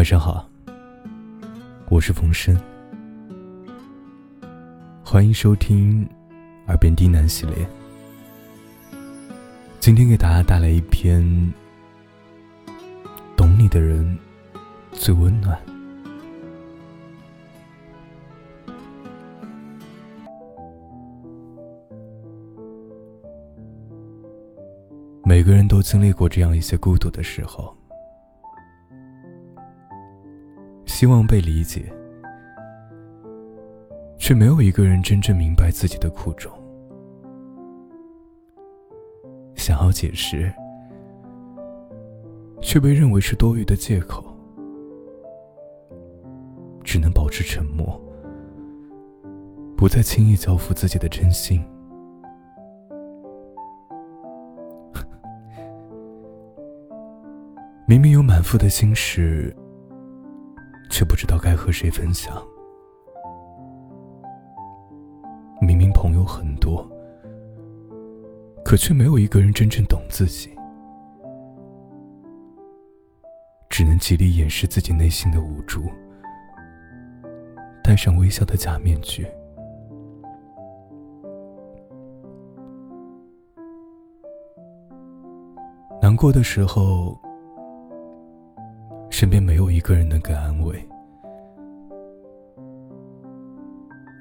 晚上好，我是冯生，欢迎收听《耳边低喃》系列。今天给大家带来一篇《懂你的人最温暖》。每个人都经历过这样一些孤独的时候，希望被理解，却没有一个人真正明白自己的苦衷。想要解释，却被认为是多余的借口，只能保持沉默，不再轻易交付自己的真心。明明有满腹的心事，却不知道该和谁分享。明明朋友很多，可却没有一个人真正懂自己，只能极力掩饰自己内心的无助，戴上微笑的假面具。难过的时候。身边没有一个人能给安慰，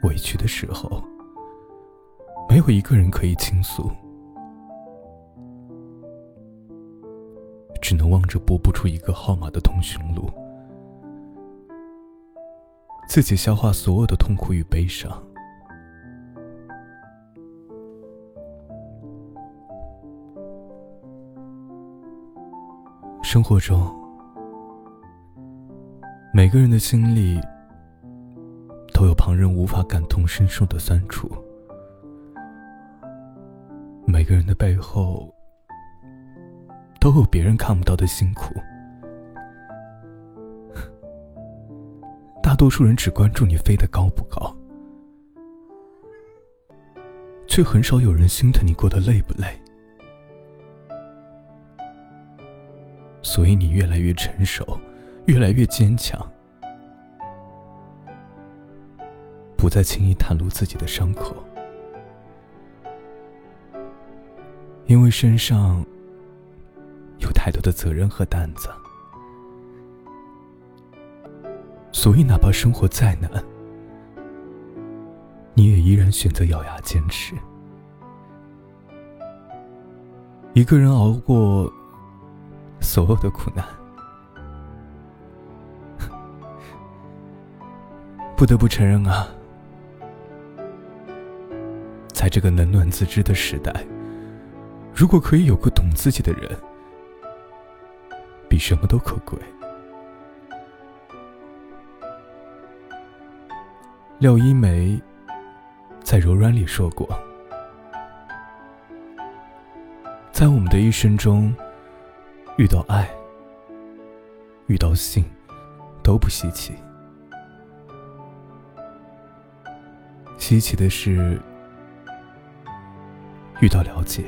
委屈的时候，没有一个人可以倾诉，只能望着拨不出一个号码的通讯录，自己消化所有的痛苦与悲伤。生活中。每个人的心里都有旁人无法感同身受的酸楚，每个人的背后都有别人看不到的辛苦。大多数人只关注你飞得高不高，却很少有人心疼你过得累不累。所以你越来越成熟。越来越坚强，不再轻易袒露自己的伤口，因为身上有太多的责任和担子，所以哪怕生活再难，你也依然选择咬牙坚持。一个人熬过所有的苦难。不得不承认啊，在这个冷暖自知的时代，如果可以有个懂自己的人，比什么都可贵。廖一梅在《柔软》里说过，在我们的一生中，遇到爱、遇到性，都不稀奇。稀奇的是，遇到了解。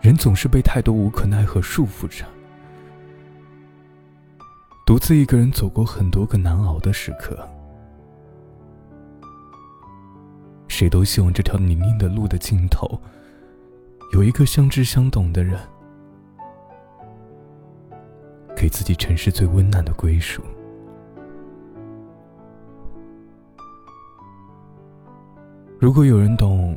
人总是被太多无可奈何束缚着，独自一个人走过很多个难熬的时刻。谁都希望这条泥泞的路的尽头，有一个相知相懂的人，给自己城市最温暖的归属。如果有人懂，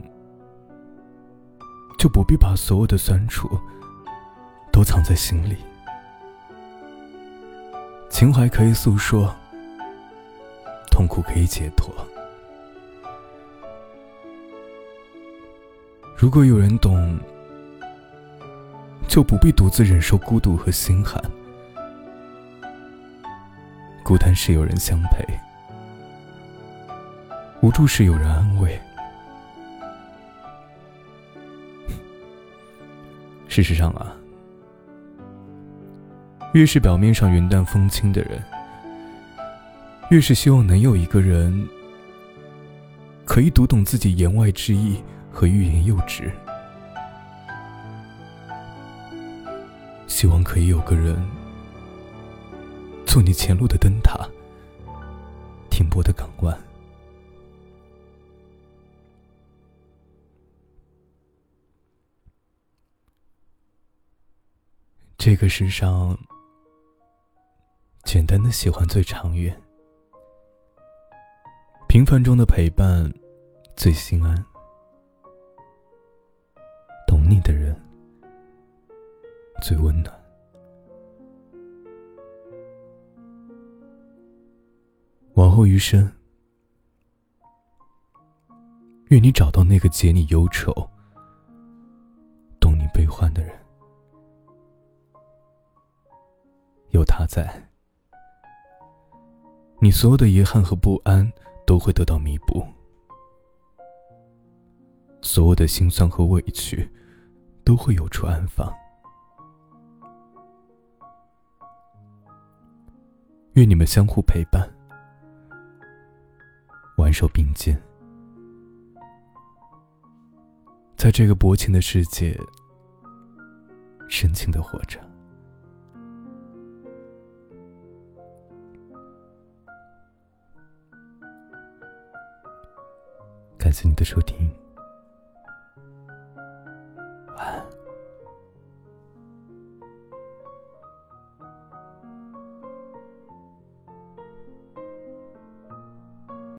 就不必把所有的酸楚都藏在心里。情怀可以诉说，痛苦可以解脱。如果有人懂，就不必独自忍受孤独和心寒。孤单时有人相陪，无助时有人安慰。事实上啊，越是表面上云淡风轻的人，越是希望能有一个人可以读懂自己言外之意和欲言又止。希望可以有个人，做你前路的灯塔，停泊的港湾。这个世上，简单的喜欢最长远，平凡中的陪伴最心安。懂你的人最温暖。往后余生，愿你找到那个解你忧愁、他在，你所有的遗憾和不安都会得到弥补，所有的心酸和委屈都会有处安放。愿你们相互陪伴，挽手并肩，在这个薄情的世界，深情的活着。感谢你的收听。